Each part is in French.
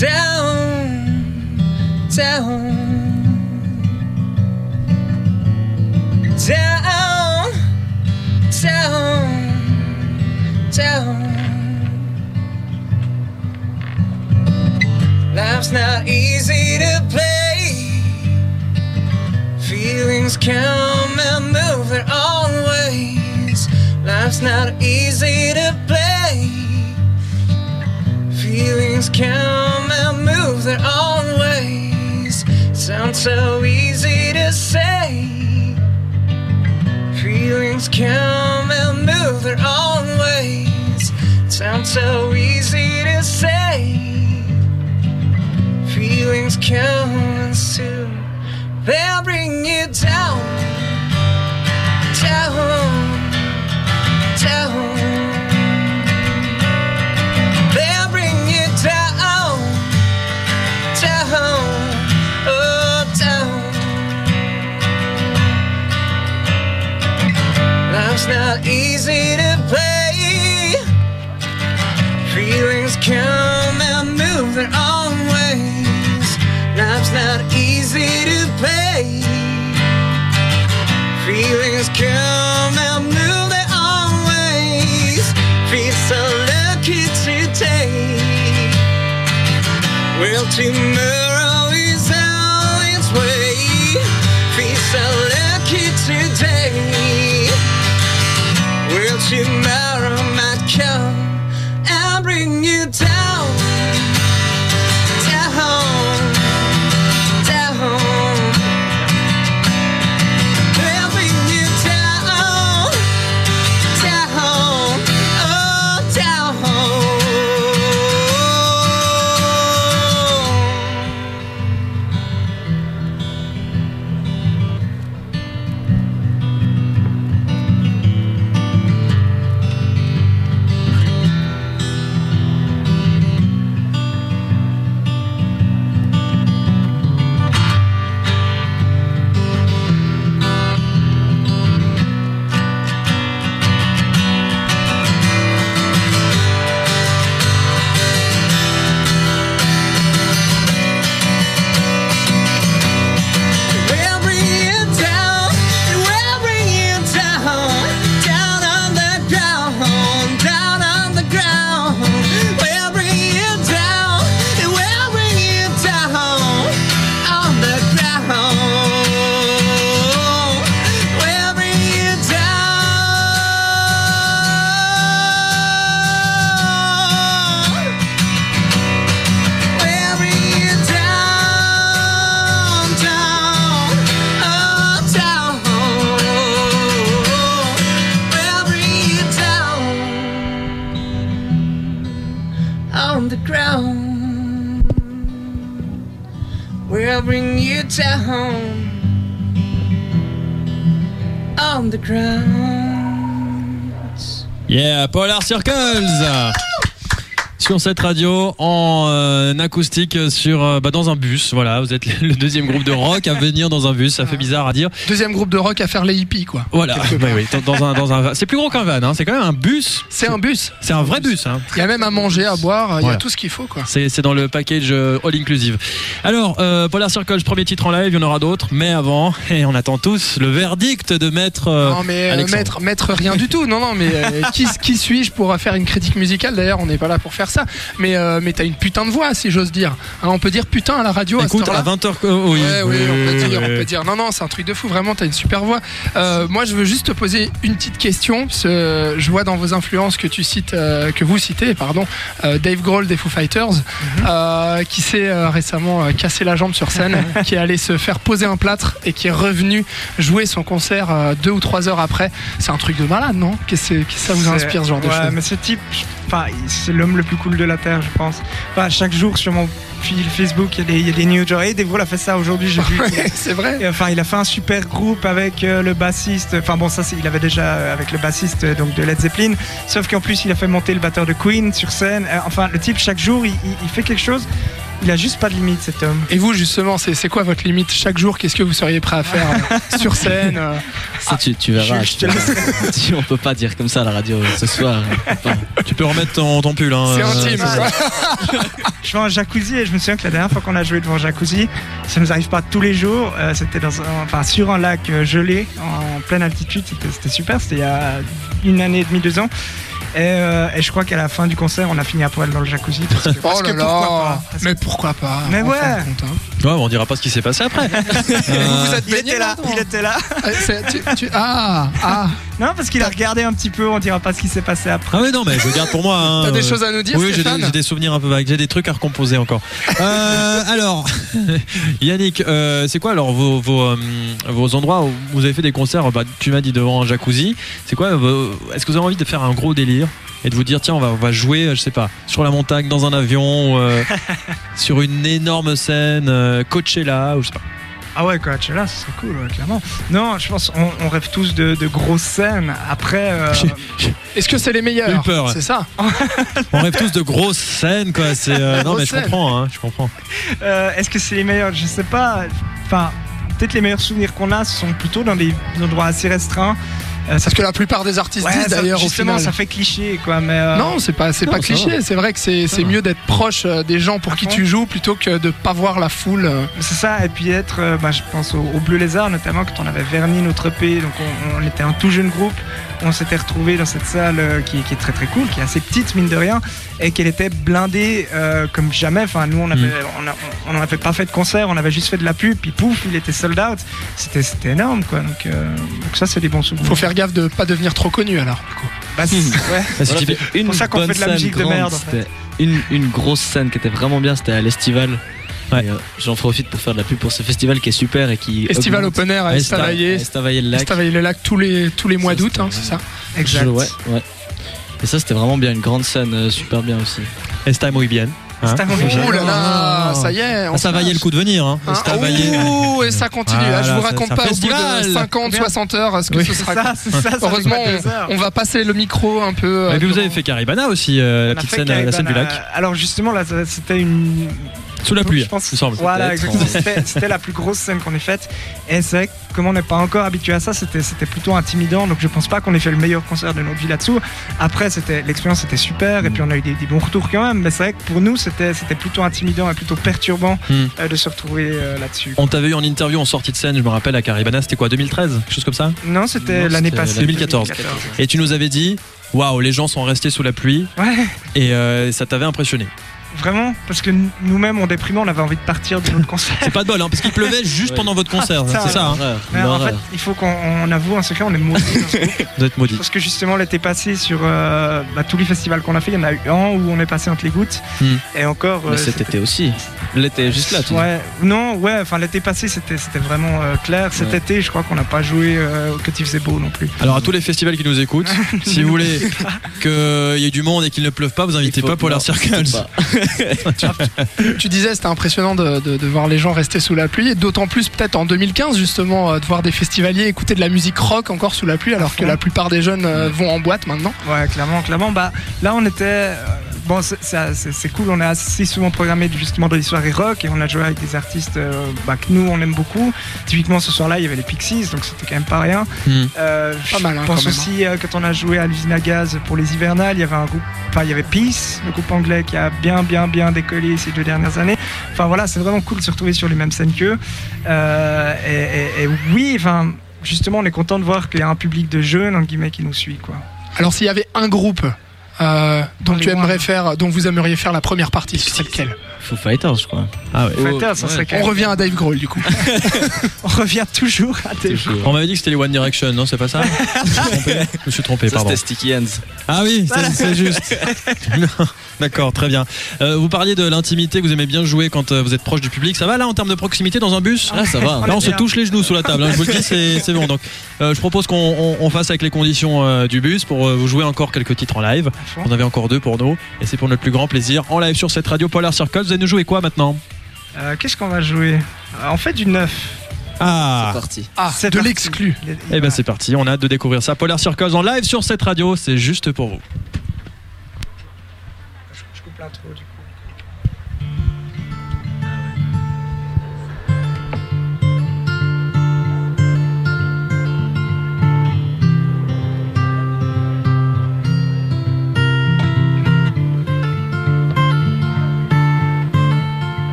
down, down, down, down, down. Life's not easy to play. Feelings come and move their own ways. Life's not easy to play. Feelings come their own ways. Sounds so easy to say. Feelings come and move their own ways. Sounds so easy to say. Feelings come and soon they'll bring you down, down, down. Life's not easy to play. Feelings come and move their own ways. Life's not easy to play. Feelings come and move their own ways. Feel so lucky today. Well, tomorrow We'll bring you down on the ground. Yeah, Polar Circles sur cette radio en euh, acoustique sur euh, bah, dans un bus. Voilà, vous êtes le deuxième groupe de rock à venir dans un bus. Ça fait bizarre à dire. Deuxième groupe de rock à faire les hippies, quoi. Voilà, part. oui, dans un dans un. C'est plus gros qu'un van. Hein. C'est quand même un bus. C'est un bus. C'est un vrai bus. Hein. Il y a même à manger, à boire, il y a tout ce qu'il faut, quoi. C'est dans le package euh, all inclusive. Alors, euh, Polar Circles, premier titre en live, il y en aura d'autres, mais avant, et on attend tous le verdict de maître. euh, Non mais euh, maître, maître rien du tout. Non non mais qui, qui suis-je pour faire une critique musicale? D'ailleurs on n'est pas là pour faire ça. Mais euh, mais t'as une putain de voix si j'ose dire. Hein, on peut dire putain à la radio. Écoute, à, à cette heure-là 20h. oh, oui, Ouais, oui, on peut oui, dire, on oui. peut dire. Non, non, c'est un truc de fou. Vraiment, t'as une super voix. Euh, moi, je veux juste te poser une petite question. parce que, euh, je vois dans vos influences que tu cites, euh, que vous citez, pardon, euh, Dave Grohl des Foo Fighters, euh, qui s'est euh, récemment euh, cassé la jambe sur scène, qui est allé se faire poser un plâtre et qui est revenu jouer son concert euh, deux ou trois heures après. C'est un truc de malade, non? Qu'est-ce que qu'est-ce que ça vous inspire ce genre de ouais, choses? mais ce type, je- enfin, c'est l'homme le plus cool de la terre, je pense. Enfin, chaque jour sur mon fil Facebook, il y a des, il y a des news genre, hey, Grohl a fait ça aujourd'hui, j'ai vu. Ouais, c'est vrai. Et, Enfin, il a fait un super groupe avec euh, le bassiste. Enfin bon, ça, il avait déjà euh, avec le bassiste euh, donc de Led Zeppelin. Sauf qu'en plus, il a fait monter le batteur de Queen sur scène. Enfin, le type chaque jour, il, il- il fait quelque chose. Il a juste pas de limite cet homme. Et vous, justement, c'est c'est quoi votre limite Chaque jour, qu'est-ce que vous seriez prêt à faire euh, sur scène euh? Ça, tu, tu verras. je- je te laisserai. Si on peut pas dire comme ça à la radio ce soir. Enfin, Tu peux remettre ton, ton pull. Hein, C'est euh, intime. Je vais en jacuzzi et je me souviens que la dernière fois qu'on a joué devant jacuzzi, ça nous arrive pas tous les jours. euh, c'était dans un- enfin sur un lac gelé en pleine altitude. C'était, c'était super. C'était il y a une année et demie, deux ans. Et, euh, et je crois qu'à la fin du concert, on a fini à poil dans le jacuzzi. Parce que, parce Oh que là pourquoi là pas Parce que- Mais pourquoi pas Mais en ouais. de compte, hein. Ouais, on dira pas ce qui s'est passé après. Vous Euh, vous êtes Il baigné était là, il était là. Ah, c'est- tu- tu- Ah, ah. Non, parce qu'il a regardé un petit peu. On dira pas ce qui s'est passé après. Ah oui, non, mais je garde pour moi. hein, T'as des euh, choses à nous dire, Oui, j'ai des, souvenirs un peu vagues, j'ai des trucs à recomposer encore. Euh, alors, Yannick, euh, c'est quoi alors vos, vos, euh, vos endroits où vous avez fait des concerts? Bah, Tu m'as dit devant un jacuzzi. C'est quoi Est-ce que vous avez envie de faire un gros délire et de vous dire tiens on va, on va jouer je sais pas sur la montagne dans un avion ou, euh, sur une énorme scène euh, Coachella ou je sais pas? Ah ouais, Coachella, ce serait cool, ouais, clairement. Non, je pense on, on rêve tous de, de grosses scènes. Après, euh, Est-ce que c'est les meilleurs J'ai eu peur. C'est ça on rêve tous de grosses scènes quoi c'est euh, non mais je comprends hein, je comprends euh, est-ce que c'est les meilleurs? Je sais pas. Enfin, peut-être les meilleurs souvenirs qu'on a sont plutôt dans des endroits assez restreints. Euh, ça Parce que la plupart des artistes Ouais, disent d'ailleurs au justement, final. ça fait cliché, quoi. Mais euh, Non, c'est pas, c'est pas cliché. C'est vrai que c'est, c'est mieux d'être proche euh, des gens pour À qui fond. tu joues plutôt que de pas voir la foule. euh. c'est ça. Et puis être, euh, bah, je pense au, au Bleu Lézard notamment, quand on avait verni notre EP. Donc on, on était un tout jeune groupe. On s'était retrouvé dans cette salle euh, qui, qui est très très cool, qui est assez petite mine de rien, et qu'elle était blindée euh, comme jamais. Enfin, nous on avait, Mm. on, on avait pas fait de concert, on avait juste fait de la pub, puis pouf, il était sold out. C'était, c'était énorme, quoi. Donc, euh, donc ça, c'est des bons souvenirs. Faut faire gaffe de pas devenir trop connu alors. du coup. Bah, ouais. Voilà, une pour ça qu'on fait de la musique de merde, en fait. C'était une, une grosse scène qui était vraiment bien, c'était à l'Estival. Ouais. Euh, J'en profite pour faire de la pub pour ce festival qui est super et qui. Festival Open Air à Estavayer. Estavayer le lac. Estavayer le lac tous les, tous les mois d'août, hein, c'est ça Exact. Je- ouais, ouais. Et ça, c'était vraiment bien, une grande scène, euh, super bien aussi. Está muy bien hein. Oh là là, Ah. ça y est. on Ah, ça valait le coup de venir hein. Hein, ouh, et ça continue. Ah, je vous raconte pas au bout de festival. 50, Bien. 60 heures ce que Oui. ce sera. ça, Heureusement, on, on va passer le micro un peu. euh, Et puis vous avez fait Caribana aussi, euh, la petite scène, la scène du lac. Alors justement, là, c'était une. Sous la pluie, Je pense- il me semble. Voilà, ouais. C'était la plus grosse scène qu'on ait faite. Et c'est vrai que comme on n'est pas encore habitué à ça, c'était c'était plutôt intimidant. Donc je pense pas qu'on ait fait le meilleur concert de notre vie là-dessous. Après, c'était l'expérience était super et puis on a eu des, des bons retours quand même. Mais c'est vrai que pour nous, c'était c'était plutôt intimidant et plutôt perturbant Hmm. euh, de se retrouver euh, là-dessus. On t'avait eu en interview en sortie de scène, je me rappelle, à Caribana, c'était quoi, 2013 Quelque chose comme ça? Non, c'était l'année passée. 2014. Et tu nous avais dit, waouh, les gens sont restés sous la pluie, Ouais. et euh, ça t'avait impressionné. Vraiment, parce que nous-mêmes, on déprimait, on avait envie de partir de notre concert. C'est pas de bol, hein, parce qu'il pleuvait juste pendant votre concert, Ça, c'est ça, hein. Mais en fait, il faut qu'on on avoue un secret, on est maudits dans ce groupe. vous êtes maudit. Parce que justement, l'été passé, sur euh, bah, tous les festivals qu'on a fait, il y en a eu un où on est passé entre les gouttes. Hmm. Et encore. Mais euh, cet c'était- été aussi. L'été juste là, tu dis. Ouais, non, ouais, enfin l'été passé c'était vraiment euh, clair. Cet Ouais. été, je crois qu'on n'a pas joué que il faisait beau non plus. Alors à tous les festivals qui nous écoutent, si vous voulez qu'il y ait du monde et qu'il ne pleuve pas, vous invitez pas Polar Circles. Tu disais, c'était impressionnant de, de- de voir les gens rester sous la pluie, et d'autant plus peut-être en 2015 justement euh, de voir des festivaliers écouter de la musique rock encore sous la pluie, alors que la plupart des jeunes euh, vont en boîte maintenant. Ouais, clairement, clairement. Bah là, on était. Bon, c'est- cool, on est assez souvent programmé justement dans les soirées rock et on a joué avec des artistes euh, bah, que nous on aime beaucoup. Typiquement ce soir-là, il y avait les Pixies, donc c'était quand même pas rien. Hmm. Euh, Pas mal, hein, je pense quand même, aussi euh, quand on a joué à l'usine à gaz pour les hivernales, il y avait un groupe, enfin il y avait Peace, le groupe anglais qui a bien bien bien décollé ces deux dernières années. Enfin voilà, c'est vraiment cool de se retrouver sur les mêmes scènes qu'eux. Euh, et, et- et oui, enfin justement, on est content de voir qu'il y a un public de jeunes entre guillemets qui nous suit quoi. Alors s'il y avait un groupe euh, dont Dans tu aimerais faire, dont vous aimeriez faire la première partie, ce serait lequel Foo Fighters, je crois. Ah ouais. Oh, Fighters, ça ouais. serait quand On revient à Dave Grohl du coup. On revient toujours à des Toujours. On m'avait dit que c'était les One Direction, non C'est pas ça Je me suis trompé. Je me suis trompé, Ça, pardon. c'était Sticky Hands. Ah oui, c'est- c'est juste. D'accord, très bien. Euh, vous parliez de l'intimité, que vous aimez bien jouer quand euh, vous êtes proche du public. Ça va là en termes de proximité dans un bus Ah, ça va. On Là, on se touche les genoux sous la table. hein, je vous le dis, c'est c'est bon. Donc, euh, je propose qu'on on- on fasse avec les conditions euh, du bus pour vous jouer encore quelques titres en live. On avait encore deux pour nous, et c'est pour notre plus grand plaisir en live sur cette radio Polar Circle. Vous allez nous jouer quoi maintenant Euh, Qu'est-ce qu'on va jouer Euh, En fait, du neuf. Ah, C'est parti. Ah, C'est de l'exclu. eh ben c'est parti. On a hâte de découvrir ça. Polar Circles en live sur cette radio. C'est juste pour vous. Je coupe l'intro du coup.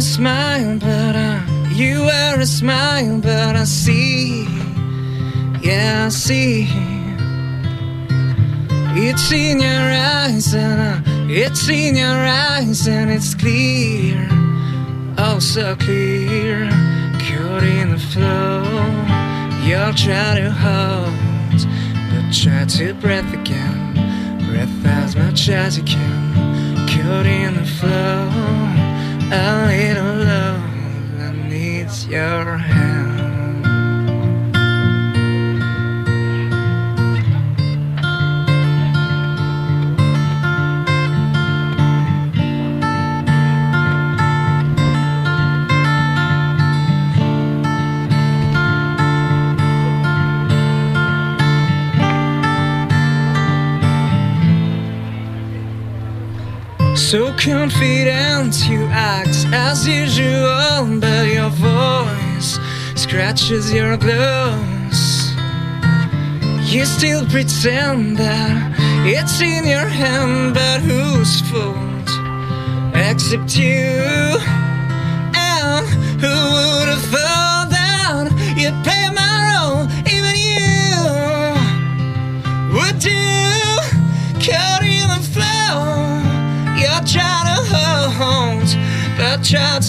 A smile, but I, you were a smile, but I see, yeah, I see. It's in your eyes, and I, it's in your eyes, and it's clear, oh so clear. Caught in the flow, you'll try to hold, but try to breath again, breath as much as you can. Caught in the flow, a little love that needs your hand. So confident you act as usual, but your voice scratches your gloves. You still pretend that it's in your hand, but whose fault? Except you.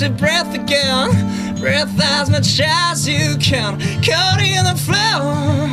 Try breath again. Breath as much as you can. Caught in the flow,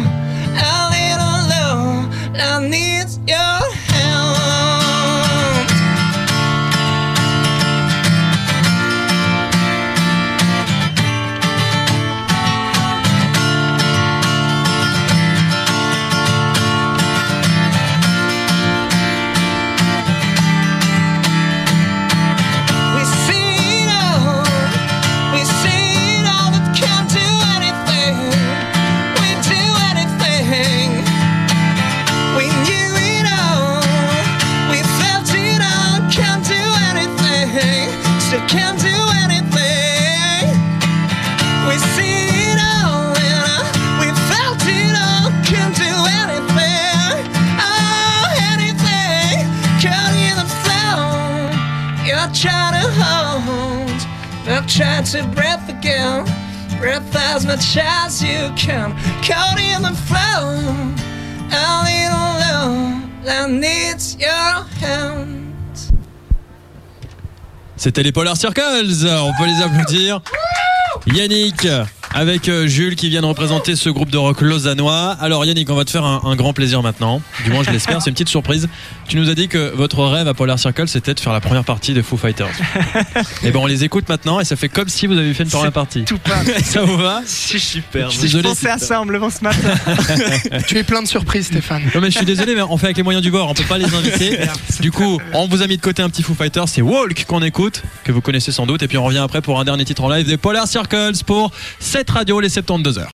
You're trying to hold, but try to breath again. Breath as much as you can. Caught in the flow, a little low that needs your hands. C'était les Polar Circles, on peut les applaudir. Yannick avec euh, Jules qui viennent représenter ce groupe de rock lausannois. Alors Yannick, on va te faire un, un grand plaisir maintenant. Du moins je l'espère, c'est une petite surprise. Tu nous as dit que votre rêve à Polar Circle c'était de faire la première partie de Foo Fighters. Et ben on les écoute maintenant et ça fait comme si vous avez fait une première partie. Tout pas. Ça vous va? C'est super. Je suis Je pensais à ça en me levant ce matin. Tu es plein de surprises, Stéphane. Non mais je suis désolé mais on fait avec les moyens du bord, on peut pas les inviter. Du coup, on vous a mis de côté un petit Foo Fighters, c'est Walk qu'on écoute, que vous connaissez sans doute, et puis on revient après pour un dernier titre en live des Polar Pour cette radio les 72 heures.